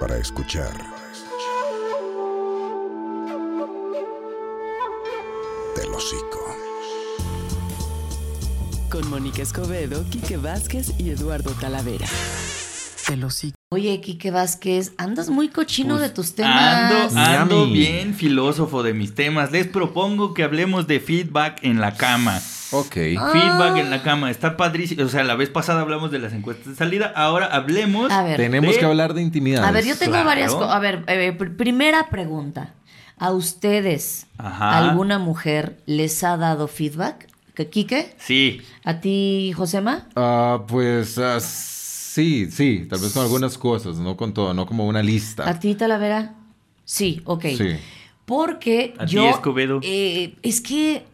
para escuchar. Del hocico. Con Mónica Escobedo, Quique Vázquez y Eduardo Talavera. Del hocico. Oye, Quique Vázquez, andas muy cochino Pues, de tus temas. Ando, ando bien filósofo de mis temas. Les propongo que hablemos de feedback en la cama. Ok. Ah. Feedback en la cama. Está padrísimo. O sea, la vez pasada hablamos de las encuestas de salida. Ahora hablemos. A ver, Tenemos de- que hablar de intimidad. a ver, yo tengo Claro. varias cosas. A ver, eh, pr- primera pregunta. ¿A ustedes Ajá. alguna mujer les ha dado feedback? ¿Que Quique? Sí. ¿A ti, Josema? Ah, pues ah, sí, sí, tal vez con algunas cosas, no con todo, no como una lista. ¿A ti, Talavera? Sí, ok. Sí. Porque ¿A ti, yo. Escobedo? eh, es que.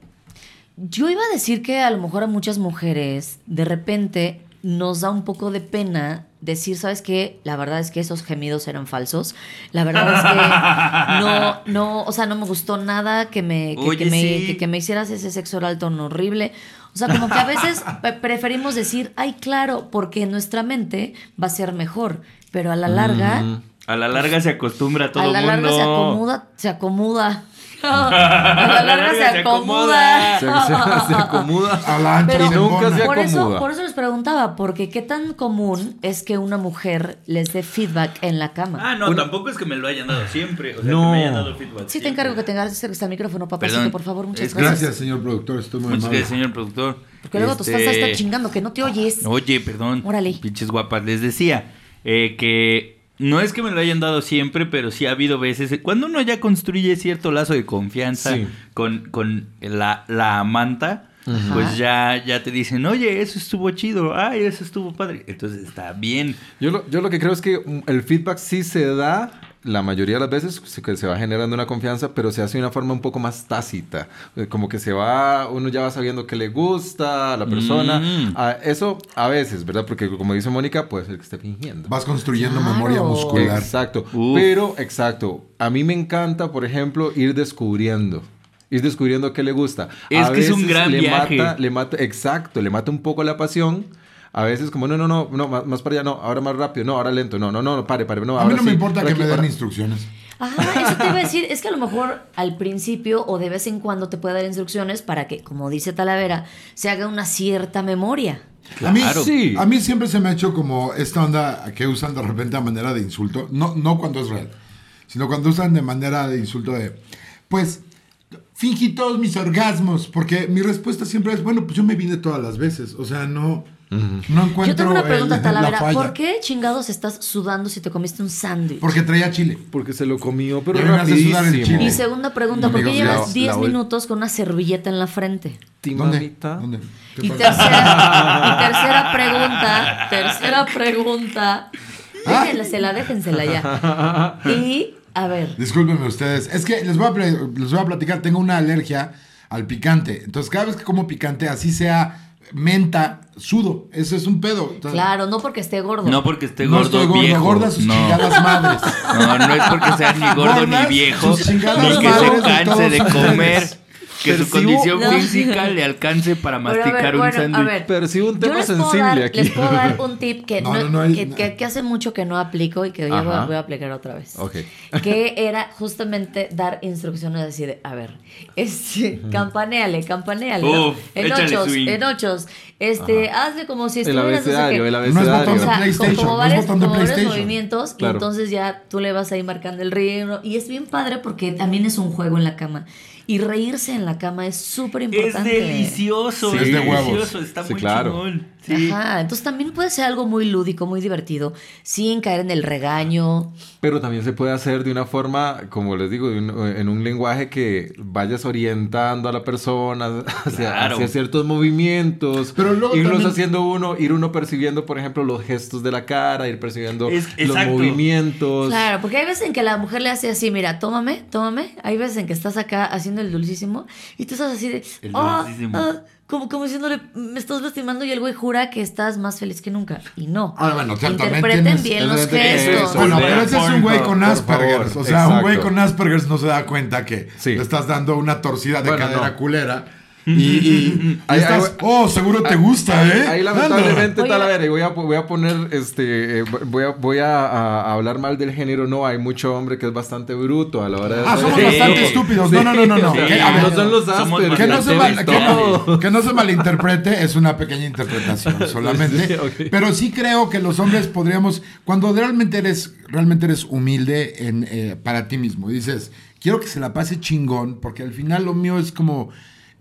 Yo iba a decir que a lo mejor a muchas mujeres, de repente, nos da un poco de pena decir, ¿sabes qué? La verdad es que esos gemidos eran falsos. La verdad es que no, no, o sea, no me gustó nada que me, que, Oye, que me, sí. que, que me hicieras ese sexo oral tan horrible. O sea, como que a veces preferimos decir, ay, claro, porque nuestra mente va a ser mejor. Pero a la larga, Mm, A la larga se acostumbra a todo a la mundo. larga se acomoda, se acomoda. a la larga se acomoda. Se, se- se acomoda. A la ancha Pero se nunca se por eso, acomoda. por eso les preguntaba, porque qué tan común es que una mujer les dé feedback en la cama. Ah, no, tampoco es que me lo hayan dado siempre. O sea, No. que me hayan dado feedback. sí, te encargo que tengas cerca el micrófono, papacito, Perdón. por favor, muchas Es- gracias. Gracias, señor productor. Estoy muy Muchas gracias, señor productor. Porque luego tus Este, fans están chingando que no te oyes. Oye, perdón. Órale. Pinches guapas. Les decía eh, que no es que me lo hayan dado siempre, pero sí ha habido veces. Cuando uno ya construye cierto lazo de confianza Sí. con, con la, la amanta, Ajá. pues ya, ya te dicen, oye, eso estuvo chido. Ay, eso estuvo padre. Entonces está bien. Yo lo, yo lo que creo es que el feedback sí se da la mayoría de las veces, se- que se va generando una confianza, pero se hace de una forma un poco más tácita. Eh, Como que se va, uno ya va sabiendo qué le gusta a la persona. Mm. Ah, eso a veces, ¿verdad? Porque como dice Mónica, puede ser que esté fingiendo. Vas construyendo Claro. memoria muscular. Exacto. Uf. Pero, exacto. A mí me encanta, por ejemplo, ir descubriendo. Ir descubriendo qué le gusta. Es A que es un gran le viaje. Mata, le mata, exacto, le mata un poco la pasión. A veces como, no, no, no, no, más, más para allá, no, ahora más rápido, no, ahora lento, no, no, no, no, pare, pare, no, A mí no me importa por que aquí, me den para- instrucciones. Ajá, eso te iba a decir. Es que a lo mejor al principio o de vez en cuando te puede dar instrucciones para que, como dice Talavera, se haga una cierta memoria. A mí, Claro. Sí. a mí siempre se me ha hecho como esta onda que usan de repente a manera de insulto. No, no cuando es real, sino cuando usan de manera de insulto de, pues, fingí todos mis orgasmos. Porque mi respuesta siempre es, bueno, pues yo me vine todas las veces. O sea, no, no encuentro Yo tengo una pregunta, el- Talavera. la. ¿Por qué chingados estás sudando si te comiste un sándwich? Porque traía chile. Porque se lo comió, pero hace sudar el chile. Y segunda pregunta, ¿por qué llevas la- 10 la ol- minutos con una servilleta en la frente? ¿Dónde? ¿Dónde? ¿Qué Y tercera, y tercera pregunta, tercera pregunta. Ah. Déjensela, déjensela ya. Y, a ver, Discúlpenme ustedes. Es que les voy, a, les voy a platicar. Tengo una alergia al picante. Entonces, cada vez que como picante, así sea menta, sudo. Eso es un pedo. Entonces, claro, no porque esté gordo. No porque esté No gordo, estoy gordo, viejo. gorda sus no. chingadas madres. No, no es porque sea ni gordo Gordas, ni viejo, sus ni que se madres canse de ustedes. comer, que su condición No. física le alcance para Pero a ver, masticar un bueno, sándwich. Percibo un tema sensible dar, aquí. Les puedo dar un tip que, No, no- no, no hay- que, que- que hace mucho que no aplico y que ya voy a, Ajá. voy a aplicar otra vez. Ok. Que era justamente dar instrucciones así de, a ver, este, campaneale, campaneale. ¿no? Uf, en ochos, swing. en ochos. Este, hazle como si El estuvieras no sé abecedario, el No es abecedario. O de sea, PlayStation, como no es varios, botón de como varios PlayStation. movimientos Claro. y entonces ya tú le vas ahí marcando el ritmo y es bien padre porque también es un juego en la cama y reírse en la cama es súper Es importante. delicioso, Sí. es Es de huevos. delicioso, está Sí, muy claro. chingón. Sí. Ajá, entonces también puede ser algo muy lúdico, muy divertido, sin caer en el regaño. Pero también se puede hacer de una forma, como les digo, un- en un lenguaje que vayas orientando a la persona hacia, Claro. hacia ciertos movimientos, Pero luego irlos también- haciendo uno, ir uno percibiendo, por ejemplo, los gestos de la cara, ir percibiendo Es- los movimientos. Claro, porque hay veces en que la mujer le hace así, mira, tómame, tómame. Hay veces en que estás acá haciendo el dulcísimo y tú estás así de, El "Ah, dulcísimo. ah", como, como diciéndole, me estás lastimando y el güey jura que estás más feliz que nunca. Y no. Ah, bueno, Interpreten tienes- bien los gestos. Bueno, pero ese es un güey con Asperger. O sea, un güey con Asperger no se da cuenta que Sí. le estás dando una torcida de Bueno, cadera no. culera. Y, y- y Ahí- estás, ahí- oh, seguro te gusta, ¿eh? Ahí lamentablemente Oye, Talavera, y voy a, voy a poner, este, eh, voy a, voy a, a- a hablar mal del género, no, hay mucho hombre que es bastante bruto a la hora de... Ah, somos Sí. bastante estúpidos. No, no, no, no. no. Sí. Que, a ver, no son los que, no se mal- bastante que no- vistos. que no se malinterprete, es una pequeña interpretación solamente. Pero sí creo que los hombres podríamos, cuando realmente eres, realmente eres humilde en, eh, para ti mismo, y dices, quiero que se la pase chingón, porque al final lo mío es como,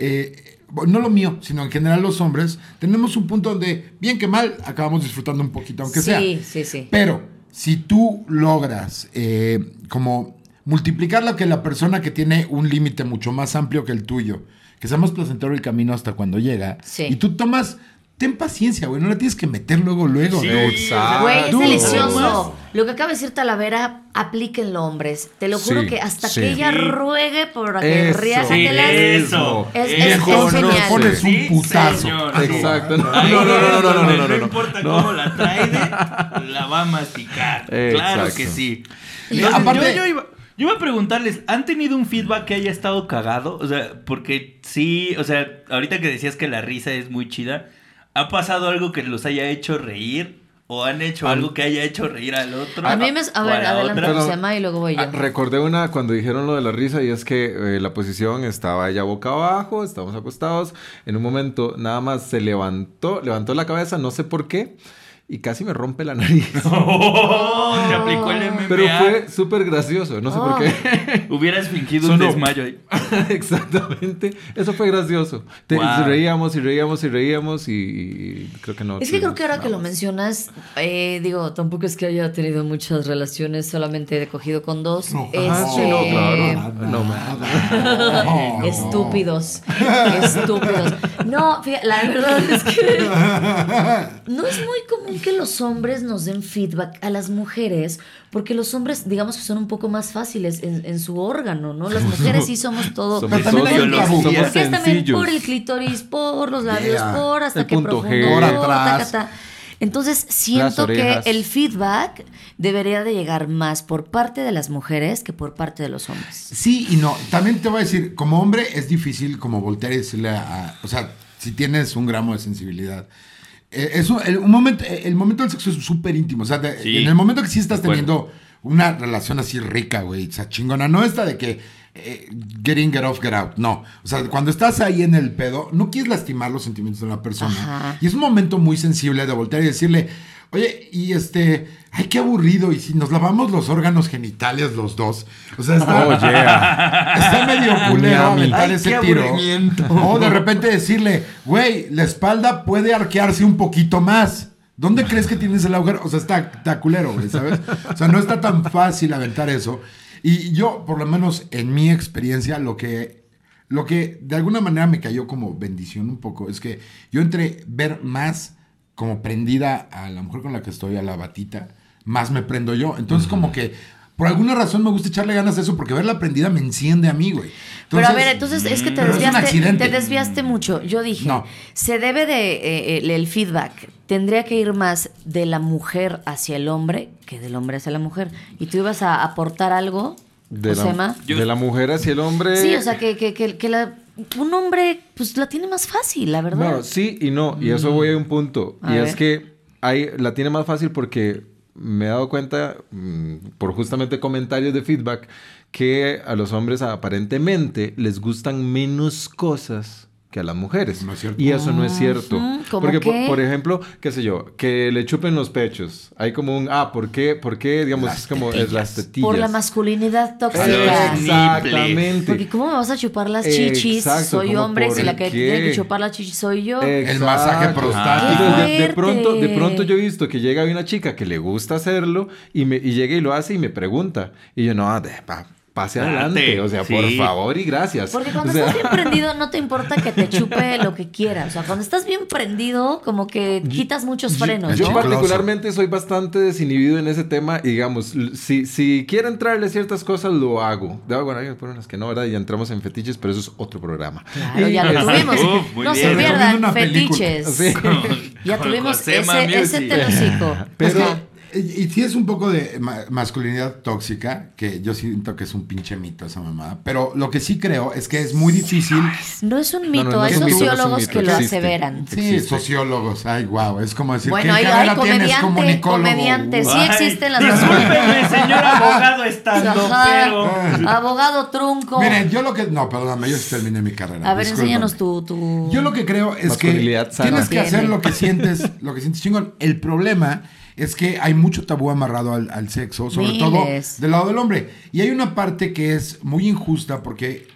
eh, no lo mío, sino en general los hombres, tenemos un punto donde, bien que mal, acabamos disfrutando un poquito, aunque sí, sea. sí, sí. Pero si tú logras eh, como multiplicar lo que la persona que tiene un límite mucho más amplio que el tuyo, que sea más placentero el camino hasta cuando llega, Sí. y tú tomas, ten paciencia, güey, no la tienes que meter luego, luego. Sí, Exacto. Güey, es delicioso. Lo que acaba de decir Talavera, aplíquenlo, hombres. Te lo juro Sí, que hasta sí. que ella ruegue por que Eso. riájatelas. Sí, eso. Es- es- es entonces genial. pones un putazo. señor. Exacto. No, no, no, no, es no, no, no, no, no. importa cómo la trae, la va a masticar. Claro Exacto. que sí. Y Entonces, aparte- yo, yo iba, yo iba a preguntarles, ¿han tenido un feedback que haya estado cagado? O sea, porque sí, o sea, ahorita que decías que la risa es muy chida, ¿ha pasado algo que los haya hecho reír? ¿O han hecho algo que haya hecho reír al otro? A mí me... A ¿O ver, la adelante, llama y luego voy yo. Ah, recordé una cuando dijeron lo de la risa y es que eh, la posición estaba ella boca abajo, estábamos acostados. En un momento nada más se levantó, levantó la cabeza, no sé por qué, y casi me rompe la nariz. ¡Oh! Te aplicó el MMA. Pero fue súper gracioso, no sé por qué. Hubieras fingido Sonó. un desmayo ahí. Exactamente, eso fue gracioso. Te- Wow. Reíamos y reíamos y reíamos y, y creo que no. Es que creo que ahora que lo mencionas, eh, digo, tampoco es que haya tenido muchas relaciones, solamente he cogido con dos. No, Ah, sí, Este, no, claro. No, nada. No. Estúpidos. Estúpidos. No, fíjate, la verdad es que no es muy común que los hombres nos den feedback a las mujeres, porque los hombres, digamos que son un poco más fáciles en, en su órgano, ¿no? Las mujeres sí somos todo. Somos somos Porque es también sencillos. por el clítoris, por los labios, Yeah. por hasta El que punto profundo, G. Por atrás. Entonces siento que el feedback debería de llegar más por parte de las mujeres que por parte de los hombres. Sí y no. También te voy a decir, como hombre es difícil como voltear y decirle a... a- o sea, si tienes un gramo de sensibilidad. Eh, es un, el, un momento, eh, el momento del sexo es súper íntimo. O sea, de- Sí. en el momento que sí estás teniendo una relación así rica, güey, o sea, chingona. No esta de que eh, get in, get off, get out. No. O sea, cuando estás ahí en el pedo, no quieres lastimar los sentimientos de la persona. Ajá. Y es un momento muy sensible de voltear y decirle, oye, y este, ay, qué aburrido. Y si nos lavamos los órganos genitales los dos. O sea, está, Oh, yeah. está medio culero Ay, ese tiro. O de repente decirle, güey, la espalda puede arquearse un poquito más. ¿Dónde crees que tienes el agujero? O sea, está, está culero, güey, ¿sabes? O sea, no está tan fácil aventar eso. Y yo, por lo menos en mi experiencia, lo que, lo que de alguna manera me cayó como bendición un poco es que yo entre ver más como prendida a la mujer con la que estoy, a la batita, más me prendo yo. Entonces, como que por alguna razón me gusta echarle ganas a eso, porque verla prendida me enciende a mí, güey. Pero a Entonces, ver, entonces es que te desviaste, te desviaste mucho. Yo dije, No. se debe de eh, el, el feedback tendría que ir más de la mujer hacia el hombre que del hombre hacia la mujer. Y tú ibas a aportar algo, De la, de la mujer hacia el hombre. Sí, o sea que, que, que, que la- un hombre pues la tiene más fácil, la verdad. Bueno, sí y no. Y eso voy a un punto. A y ver. es que hay, la tiene más fácil porque me he dado cuenta, mm, por justamente comentarios de feedback, que a los hombres aparentemente les gustan menos cosas que a las mujeres. No es cierto. Y eso no es cierto. Ujú, ¿cómo Porque, por, qué? por ejemplo, qué sé yo, que le chupen los pechos. Hay como un, ah, ¿por qué? ¿Por qué? Digamos, Las es como es las tetillas. Por la masculinidad tóxica. Exactamente. Porque ¿cómo me vas a chupar las chichis? Exacto, soy ¿cómo hombre, si la que qué? tiene que chupar las chichis soy yo. El masaje prostático. De, de ¡Qué pronto, de pronto yo he visto que llega una chica que le gusta hacerlo y, me, y llega y lo hace y me pregunta. Y yo, no, de- pa- pase adelante. O sea, por favor y gracias. Porque cuando O sea, estás bien prendido no te importa que te chupe lo que quieras. O sea, cuando estás bien prendido como que quitas muchos frenos, Yo ¿no? particularmente soy bastante desinhibido en ese tema y digamos, si, si quiero entrarle ciertas cosas, lo hago. De, bueno, hay unas que no, ¿verdad? Y entramos en fetiches, pero eso es otro programa. Claro, Y, ya lo tuvimos. Uf, no bien. se pierdan fetiches. Sí. Ya Con tuvimos ese, ese. Pero Ajá. Y, y sí es un poco de ma- masculinidad tóxica, que yo siento que es un pinche mito esa mamada. Pero lo que sí creo es que es muy difícil. No es un mito, no, no hay no es un sociólogos mito, que lo existe. aseveran. Sí, Existe. sociólogos. Ay, wow. Es como decir, Bueno, ¿qué hay, hay comediante, comediante, sí existen las Discúlpeme, señor abogado estando, pero... Abogado trunco. Miren, yo lo que... No, perdóname, yo sí terminé mi carrera. A ver, discúlpame. enséñanos tu, tu... Yo lo que creo es que tienes que hacer lo que sientes, lo que sientes chingón. El problema es que hay mucho tabú amarrado al, al sexo, sobre Miles. todo del lado del hombre. Y hay una parte que es muy injusta porque,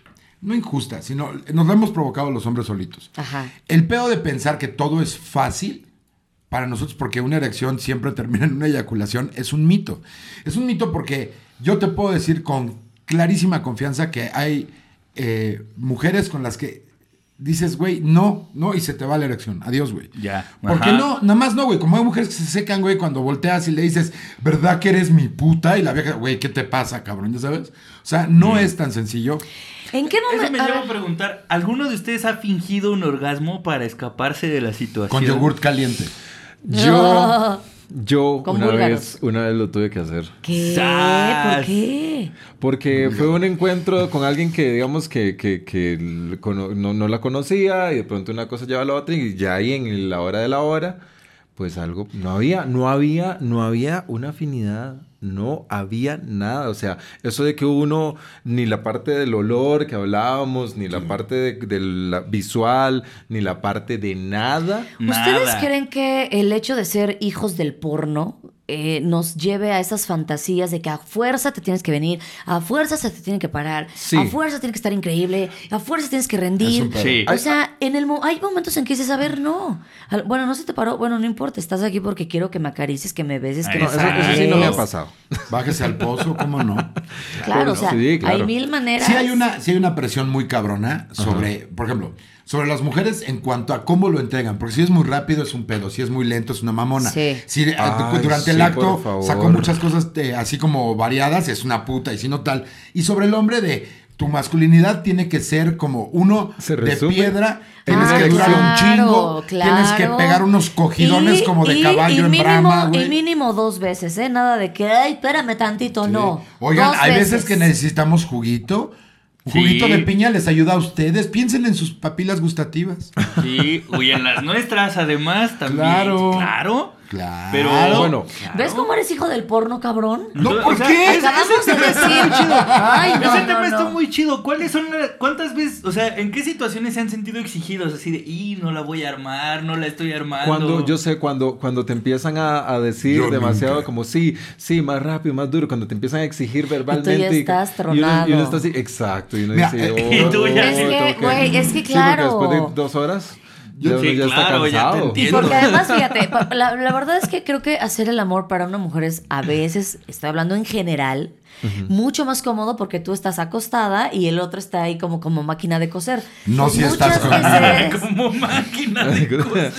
no injusta, sino nos la hemos provocado los hombres solitos. Ajá. El pedo de pensar que todo es fácil para nosotros, porque una erección siempre termina en una eyaculación, es un mito. Es un mito porque yo te puedo decir con clarísima confianza que hay eh, mujeres con las que dices, güey, no, no, y se te va la erección. Adiós, güey. Ya. Porque Ajá. no, nada más no, güey. Como hay mujeres que se secan, güey, cuando volteas y le dices, ¿verdad que eres mi puta? Y la vieja, güey, ¿qué te pasa, cabrón? ¿Ya sabes? O sea, no es tan sencillo. ¿En qué Eso momento? me lleva a preguntar, ¿alguno de ustedes ha fingido un orgasmo para escaparse de la situación? Con yogurt caliente. Yo, yo una búlgaros. vez, una vez lo tuve que hacer. ¿Qué? ¿Por qué? Porque fue un encuentro con alguien que, digamos, que, que, que no, no la conocía y de pronto una cosa lleva a la otra y ya ahí en la hora de la hora, pues algo, no había, no había, no había una afinidad, no había nada. O sea, eso de que uno, ni la parte del olor que hablábamos, ni la parte de, de la visual, ni la parte de nada. ¿Ustedes Nada. creen que el hecho de ser hijos del porno eh, nos lleve a esas fantasías de que a fuerza te tienes que venir, a fuerza se te tiene que parar, Sí. a fuerza tiene que estar increíble, a fuerza tienes que rendir? Sí. O sea, en el mo- hay momentos en que dices, a ver, no. Bueno, no se te paró. Bueno, no importa. Estás aquí porque quiero que me acaricies, que me beses, que No, me Eso, eso sí no me ha pasado. Bájese al pozo, ¿cómo no? Claro, o sea, Sí, claro. hay mil maneras. Sí hay una, sí hay una presión muy cabrona sobre, por ejemplo, sobre las mujeres en cuanto a cómo lo entregan. Porque si es muy rápido es un pedo, si es muy lento es una mamona. Sí. Si eh, Ay, durante el acto sacó muchas cosas eh, así como variadas, es una puta y si no tal. Y sobre el hombre de tu masculinidad tiene que ser como uno Se de piedra. en Tienes que durar un Ah, claro, chingo. Tienes que pegar unos cogidones Y- como de y- caballo y en brama, Y güey. mínimo dos veces, ¿eh? Nada de que, ay, espérame tantito, no. Oigan, Dos hay veces que necesitamos juguito. Sí. Juguito de piña les ayuda a ustedes. Piensen en sus papilas gustativas. Sí, y en las nuestras además también. Claro. Claro. Claro. Pero Bueno. claro. ¿Ves cómo eres hijo del porno, cabrón? No, O ¿por sea, qué? ese- Acabamos de tema está decir. muy chido. Ay, no, Ese no, tema no. está muy chido. ¿Cuáles son las, cuántas veces, o sea, en qué situaciones se han sentido exigidos así de, y no la voy a armar, no la estoy armando? Cuando, yo sé, cuando, cuando te empiezan a, a decir Yo demasiado nunca. como sí, sí, más rápido, más duro, cuando te empiezan a exigir verbalmente. estás y uno- Y uno, tronado. está así, exacto. Y uno Mira, dice, eh, oh, y tú ya Es sí, que, tengo güey, es que Sí, porque claro. después de dos horas, ya uno Sí, ya claro, está ya te cansado. Y entiendo. porque además, fíjate, la, la verdad es que creo que hacer el amor para una mujer es a veces, estoy hablando en general, mucho más cómodo porque tú estás acostada y el otro está ahí como, como máquina de coser. No si estás con- veces- Como máquina de coser.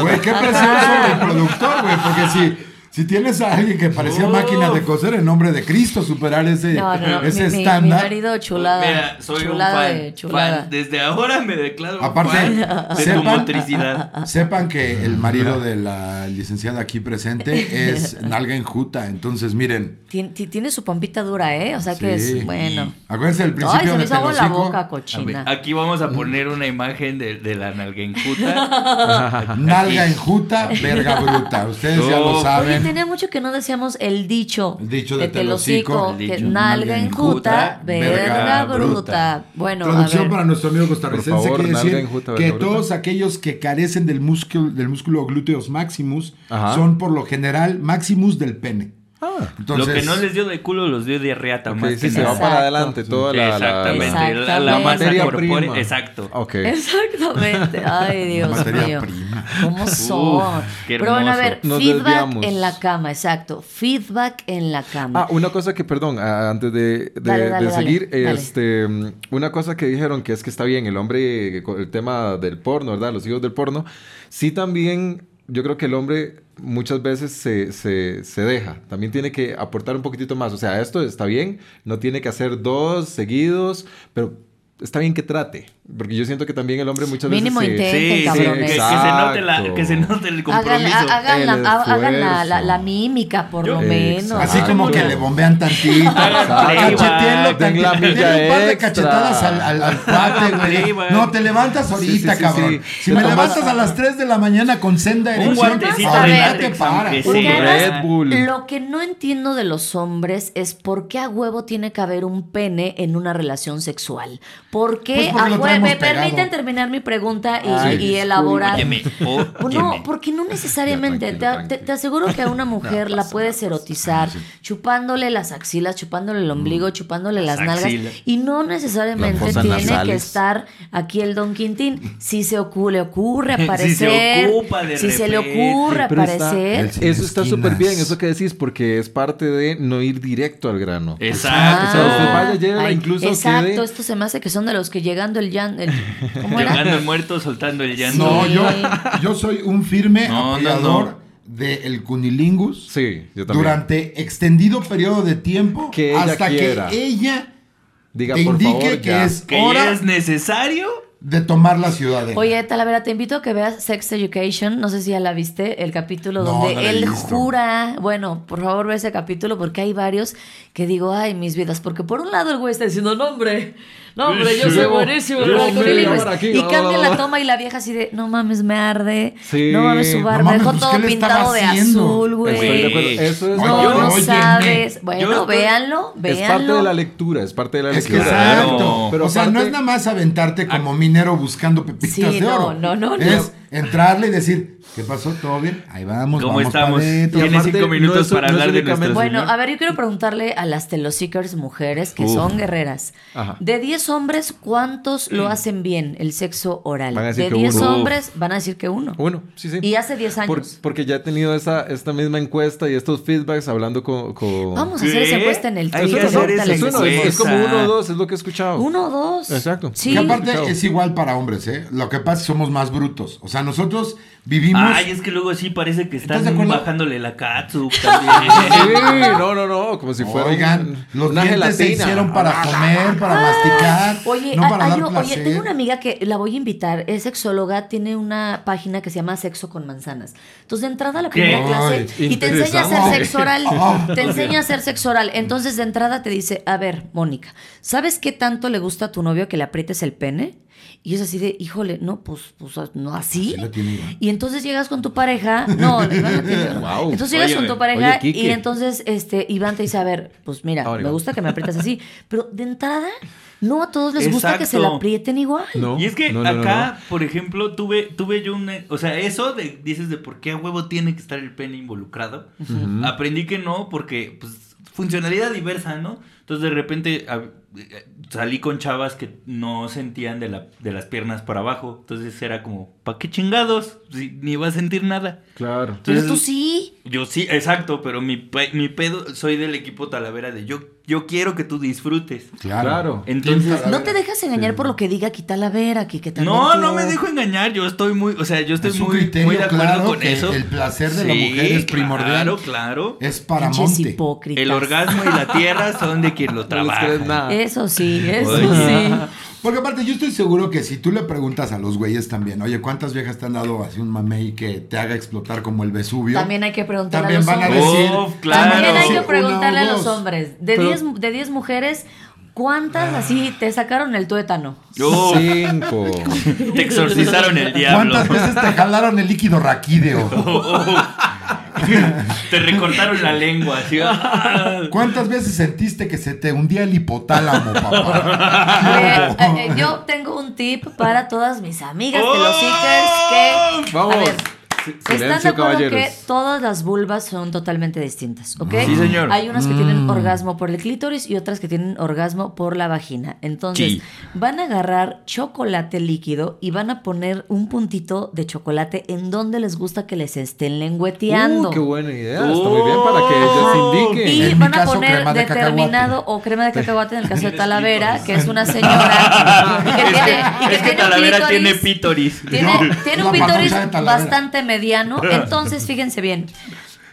Güey, qué presión sobre el productor, güey. Porque si, si tienes a alguien que parecía Uf. máquina de coser, en nombre de Cristo, superar ese, No, no, no. ese mi, mi- mi estándar. marido chulada. Mira, soy chulada un fan, de chulada. fan. Desde ahora me declaro Aparte, fan de tu sepan- motricidad. Sepan que el marido de la licenciada aquí presente es nalga enjuta. Entonces, miren. Tien- ti- Tiene su pompita dura, ¿eh? O sea que Sí. es bueno. Acuérdense del Ay, principio se me la boca, ver, cochina. aquí vamos a poner una imagen de, de la nalguenjuta. Nalga enjuta, verga bruta. Ustedes ya lo saben. Tenía mucho que no decíamos el dicho. El dicho de Telocico, Telocico. El que nalga enjuta, verga verga bruta. Bueno, a Traducción ver. para nuestro amigo costarricense favor, quiere decir enjuta, que bruta. todos aquellos que carecen del músculo, del músculo glúteos maximus Ajá. son por lo general maximus del pene. Ah, Entonces, Lo que no les dio de culo los dio diarrea ok, más sí, que se va para adelante toda la, la- la- Exactamente. La, la Exactamente. masa corpórea. Exacto. Ok. Exactamente. Ay, Dios materia mío. prima. ¿Cómo son? qué Pero bueno, a ver, Nos feedback desviamos. en la cama, exacto. Feedback en la cama. Ah, una cosa que, perdón, antes de, de- Dale, dale, de dale, seguir, dale. este, una cosa que dijeron que es que está bien, el hombre, eh, el tema del porno, ¿verdad? Los hijos del porno, sí también, yo creo que el hombre muchas veces se, se, se deja, también tiene que aportar un poquitito más, o sea, esto está bien, no tiene que hacer dos seguidos, pero está bien que trate. Porque yo siento que también el hombre muchas Mínimo veces... se- intenten, Sí, sí, cabrones. que, que se note la, que se note el Hagan, compromiso. ha- hagan El hagan la, la- mímica, por lo menos. Exacto. Así como que le bombean tantito. Cacheteenlo la milla un par de cachetadas al, al, al cuate, güey. No, te levantas ahorita, sí, sí, cabrón. sí. Si Te me tomas- levantas a las 3 de la mañana con senda erección, ahorita te para. aunque Porque Sí, además, Red Bull. Lo que no entiendo de los hombres es por qué a huevo tiene que haber un pene en una relación sexual. ¿Por qué Pues porque a lo huevo? traemos Me pegado. permiten terminar mi pregunta y, Ay, y elaborar. Óyeme, No, porque no necesariamente. Ya, te, tranquilo, te- aseguro que a una mujer la puedes erotizar chupándole las axilas, chupándole el ombligo, chupándole las, Las nalgas. axilas. Y no necesariamente tiene que estar aquí el Don Quintín. Si se ocu- le ocurre Si se aparecer. ocupa de si se le ocurre Pero aparecer. Eso está súper bien, eso que decís, porque es parte de no ir directo al grano. Exacto. O sea, usted vaya, llévela, incluso exacto, quede- esto se me hace que son de los que llegando el llan, el- ¿cómo era? Llegando el muerto, soltando el llanto. No, Sí. yo, yo soy un firme No, apoyador no. del cunilingus Sí, yo también. durante extendido periodo de tiempo Que ella hasta quiera. que ella Diga, te por indique favor, que ya. es Que hora es necesario. De tomar la ciudadela. Oye, Talavera, te invito a que veas Sex Education. No sé si ya la viste, el capítulo No, donde no él visto. jura. Bueno, por favor, ve ese capítulo porque hay varios que digo, ay, mis vidas. Porque por un lado el güey está diciendo, no, hombre, no, hombre, yo soy Yo- buenísimo. yo ¿verdad? me Con voy a bilingües". llevar aquí, Y no, cambia no, la no. toma y la vieja así de, no mames, me arde. Sí. No mames, su No barba. mames, dejó pues, todo ¿qué le estaba pintado de azul, güey. Eso es No, no óyeme. sabes. Yo Bueno, estoy- véanlo, Es véanlo. parte de la lectura, es parte de la Es que lectura. Exacto. Pero o sea, no es nada más aventarte como minero buscando pepitas Sí, de no, oro. no, no, no. Es entrarle y decir, ¿qué pasó? ¿Todo bien? Ahí vamos, ¿Cómo vamos estamos? Tiene cinco no minutos es- para no hablar de nuestras... Bueno, a ver, yo quiero preguntarle a las teloseekers mujeres que Uf. son guerreras. Ajá. De 10 hombres, ¿cuántos lo hacen bien el sexo oral? De que 10 uno. hombres, van a decir que uno. Uno, sí, sí. Y hace 10 años. Por- porque ya he tenido esa, esta misma encuesta y estos feedbacks hablando con... con- Vamos a hacer esa encuesta en el Twitter. es, como uno o dos, es lo que he escuchado. Uno o dos. Exacto. Sí. Que aparte es igual para hombres, ¿eh? Lo que pasa es que somos más brutos. O sea, nosotros vivimos... Ay, es que luego sí parece que están bajándole la catsup también. Sí, no, no, no, como si fuera Oigan, los una dientes se hicieron para comer, para masticar, Oye, no para dar un- oye, tengo una amiga que la voy a invitar, es sexóloga, tiene una página que se llama Sexo con Manzanas. Entonces, de entrada a la primera ¿Qué? clase Ay, y te enseña a hacer sexo oral. Ah. te enseña a hacer sexo oral. Entonces, de entrada te dice, a ver, Mónica, ¿sabes qué tanto le gusta a tu novio que le aprietes el pene? Y es así de, híjole, no, pues, pues no así. Y entonces llegas con tu pareja. No, Iván no tiene, ¿no? Guau. Entonces llegas con tu pareja Oye, y entonces este, Iván te dice, a ver, pues mira, Ahora, me gusta que me aprietas así. Pero de entrada, no a todos les gusta que se la aprieten igual. No, Y es que no, no, no, acá, por ejemplo, tuve, tuve yo una. O sea, eso de, dices de por qué a huevo tiene que estar el pene involucrado. Aprendí que no, porque, pues, funcionalidad diversa, ¿no? Entonces, de repente a- salí con chavas que no sentían de, la, de las piernas para abajo. Entonces era como, ¿pa' qué chingados? Si ni va a sentir nada. Claro. Pero Entonces, tú sí. Yo sí, exacto, pero mi, mi pedo, soy del equipo Talavera de yo, yo quiero que tú disfrutes. Claro. Claro. Entonces, No te dejas engañar por lo que diga aquí Talavera, aquí que no, no me dejo engañar, yo estoy muy, o sea, yo estoy Es muy, criterio muy de acuerdo claro con que eso. el placer de la mujer es primordial. Claro, claro. Es para. El orgasmo y la tierra son de quien lo No les crees trabaja. nada. Eso sí, eso Oye. sí. Porque aparte yo estoy seguro que si tú le preguntas a los güeyes también, oye, ¿cuántas viejas te han dado así un mamey que te haga explotar como el Vesubio? También hay que preguntarle También a los van a hombres. decir... Uf, claro. También hay que preguntarle a los hombres. De Pero- 10 de 10 mujeres, ¿cuántas así te sacaron el tuétano? Uf, Cinco. te exorcizaron el diablo. ¿Cuántas veces te jalaron el líquido raquídeo? te recortaron la lengua, así. ah. ¿Cuántas veces sentiste que se te hundía el hipotálamo, papá? Eh, eh, eh, yo tengo un tip para todas mis amigas ¡Oh! de los seekers que. Vamos. A ver, Si- ¿Están de Silencio, acuerdo que todas las vulvas son totalmente distintas? ¿Ok? Sí, señor. Hay unas que tienen orgasmo por el clítoris y otras que tienen orgasmo por la vagina. Entonces, Sí. van a agarrar chocolate líquido y van a poner un puntito de chocolate en donde les gusta que les estén lengüeteando. Uh, qué buena idea. Está muy bien para que ellas indiquen. Y En van a caso, poner de determinado o crema de cacahuate en el caso de Talavera, que es una señora y que Es tiene, que, que es que tiene un Talavera tiene clítoris. pítoris. Tiene, No, tiene un pítoris bastante mediano. Entonces, fíjense bien.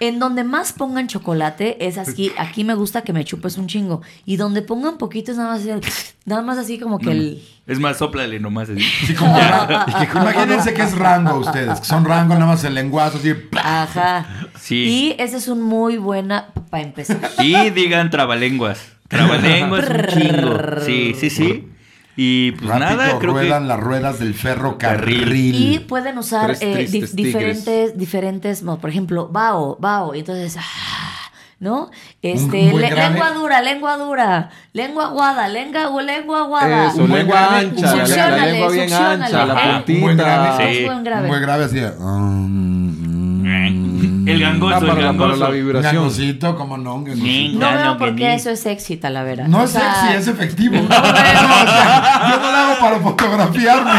En donde más pongan chocolate es así, aquí me gusta que me chupes un chingo. Y donde pongan poquito es nada más, así- nada más así como que el... Es más, soplale nomás así. Sí, como- Imagínense que es rango ustedes, que son rango nada más el lenguazo así. Ajá. Sí. Y esa es un muy buena para empezar. Y digan trabalenguas. Trabalenguas un chingo. Sí, sí, sí. Y pues Rápido nada, creo ruedan que. las ruedas del ferrocarril. Y pueden usar eh, di- tristes tigres. diferentes, diferentes, no, por ejemplo, bao, bao, y entonces, ah, ¿no? Este, le- lengua dura, lengua dura, lengua aguada, lengua, lengua aguada. Eso, Un buen lengua grave, ancha, la, la succiónale, lengua bien ancha, la puntita. Un buen grave. Sí. Es buen grave. Muy grave así. mm, El gangoso, Ah, para, el la- para gangoso. la vibración. gangosito, como no, un gangosito. No veo no, por qué eso es sexy, Talavera. No O es sea, sexy, es efectivo. No, o sea, yo no lo hago para fotografiarme.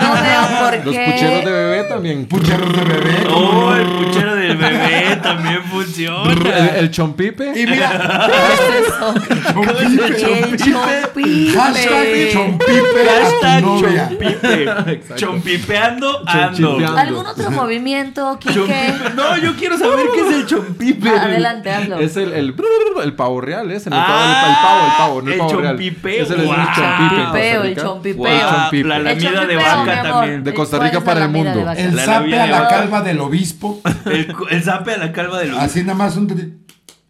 No veo por Los qué. pucheros de bebé también. Pucheros de bebé. ¿cómo Oh, no? el puchero del bebé también El, funciona. el chompipe. Y mira, ¿Qué es eso? chompipe, El chompipe. Hashtag chompipe Hashtag chompipe. Chompipeando ando. ¿Algún otro movimiento, Kike? No, yo quiero saber qué es el chompipe. Adelante, hazlo. Es el, el, el pavo real, ese. El, Ah, pavo, el, el pavo, el pavo, no el, pavo real. es el chompipe. Chompipeo, el chompipeo. La lamida de vaca también. De Costa ¿Cuál Rica es para el mundo. El zape a la calva del obispo. El, zape a la calva de los. Así nada más un...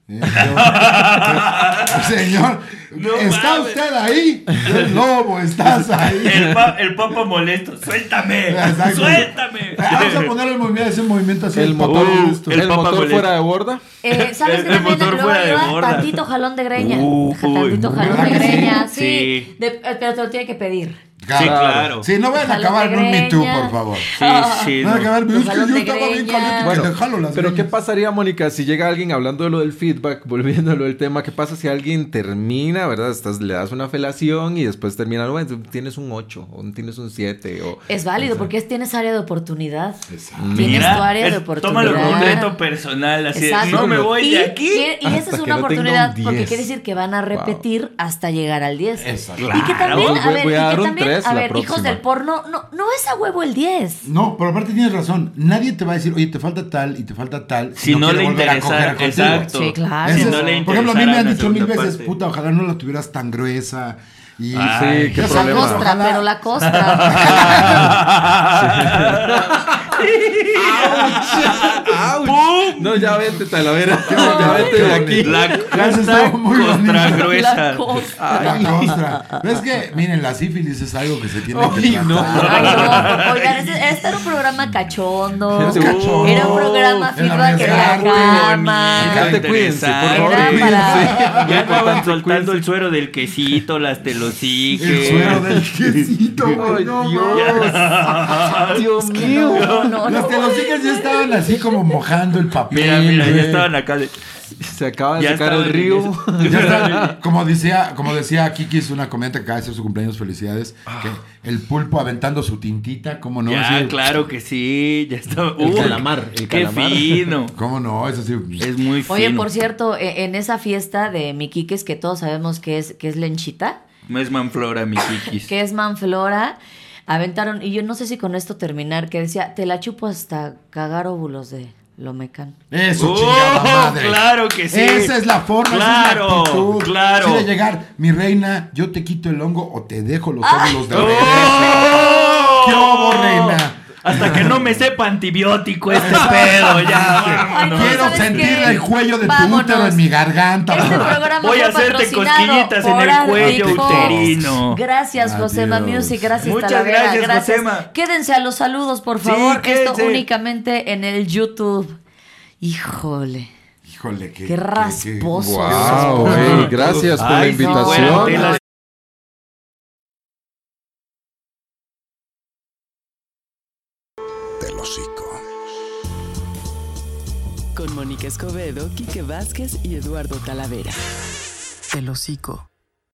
Eh, yo- Señor, No ¿está mames. usted ahí? El lobo, estás ahí. El, pa- el papa molesto. ¡Suéltame! Exacto. ¡Suéltame! Vamos a poner el movimiento, ese movimiento así. El el motor, motor. Uh, esto. el el papa motor boleto. fuera de borda. Eh, ¿Sabes el también motor luego fuera de borda. tantito jalón de greña? Uh, tantito uy. jalón ¿Verdad de que greña, sí. Sí. De- eh, pero te lo tiene que pedir. Sí, claro. Sí, no vayan a acabar en un Me Too, por favor. Sí, sí. No vayan a no. acabar, es que yo estaba bien caliente Bueno, te jalo las pero ¿qué pasaría, Mónica, si llega alguien hablando de lo del feedback, volviéndolo del tema? ¿Qué pasa si alguien termina, verdad? Estás, le das una felación y después termina, bueno, tienes un 8 o tienes un 7 o... Es válido porque es- tienes área de oportunidad. Exacto. Tienes Mira, tu área de oportunidad. tómalo como un reto personal. Así de, Exacto. no me voy y, de aquí. quiere- y esa es una no tenga un oportunidad porque 10. quiere decir que van a repetir hasta llegar al 10. Exacto. Y que Claro. también, Voy- a ver, y dar que un también, a la ver, hijos del porno, no, no es a huevo el 10. No, pero aparte tienes razón. Nadie te va a decir, oye, te falta tal y te falta tal. Si no quiere le volver a interesa, exacto. Sí, claro. Ese Si es- no le por ejemplo, a mí me han dicho mil veces, parte. puta, ojalá no la tuvieras tan gruesa. Y Ay, Sí, qué La problema. costra, Ojalá- pero la costra. ¡Auch! No, ya vete, Talavera. ya vete de aquí. La costa muy bonito. gruesa. La costra. La costra. Pero es que, miren, la sífilis es algo que se tiene que Ay, no. tratar. Ay, no, oigan, ese- este era un programa cachondo. Cachondo. Era un programa feedback en la cama. Gente, cuídense, por favor, Era cuídense. Ya estaban soltando el suero del quesito, las telosiques. El suero del quesito, güey. Ay, no Dios. Dios mío. No, no, Las no. telosiques ya estaban así como el papel. Mira, mira, ya estaban acá. de- Se acaba de Ya estaba el río. eso. Ya está, como decía, como decía Kiki, es una comenta que acaba de hacer su cumpleaños, felicidades. Que el pulpo aventando su tintita, ¿cómo no? ya, claro que sí. Ya estaba. El Uy, calamar, el Qué calamar. fino. ¿Cómo no? Es así. Es muy fino. Oye, por cierto, e- en esa fiesta de mi Quiques, que todos sabemos que es, que es lenchita, No es manflora, mi kikis. que es manflora, aventaron, y yo no sé si con esto terminar, que decía, te la chupo hasta cagar óvulos de Lomecan. Eso, Oh, chingada madre. claro que sí. Esa es la forma, Claro, esa es la actitud. claro. De llegar, mi reina, yo te quito el hongo o te dejo los óvulos de ¡Oh! regreso. ¿Qué hubo, reina? Hasta que no me sepa antibiótico este pedo, ya. Ay, Quiero ¿sabes sentir qué? el cuello de tu útero en mi garganta. Este programa Voy a fue hacerte patrocinado cosquillitas en por el cuello uterino. Gracias, Josema. Music. Gracias, Muchas Talavera. gracias, Josema. Quédense a los saludos, por Sí, favor. Esto únicamente en el YouTube. Híjole. Híjole, qué, Qué rasposo. Wow, Qué hey, rasposo. gracias por la Ay, invitación. Mónica Escobedo, Quique Vázquez y Eduardo Talavera. El hocico.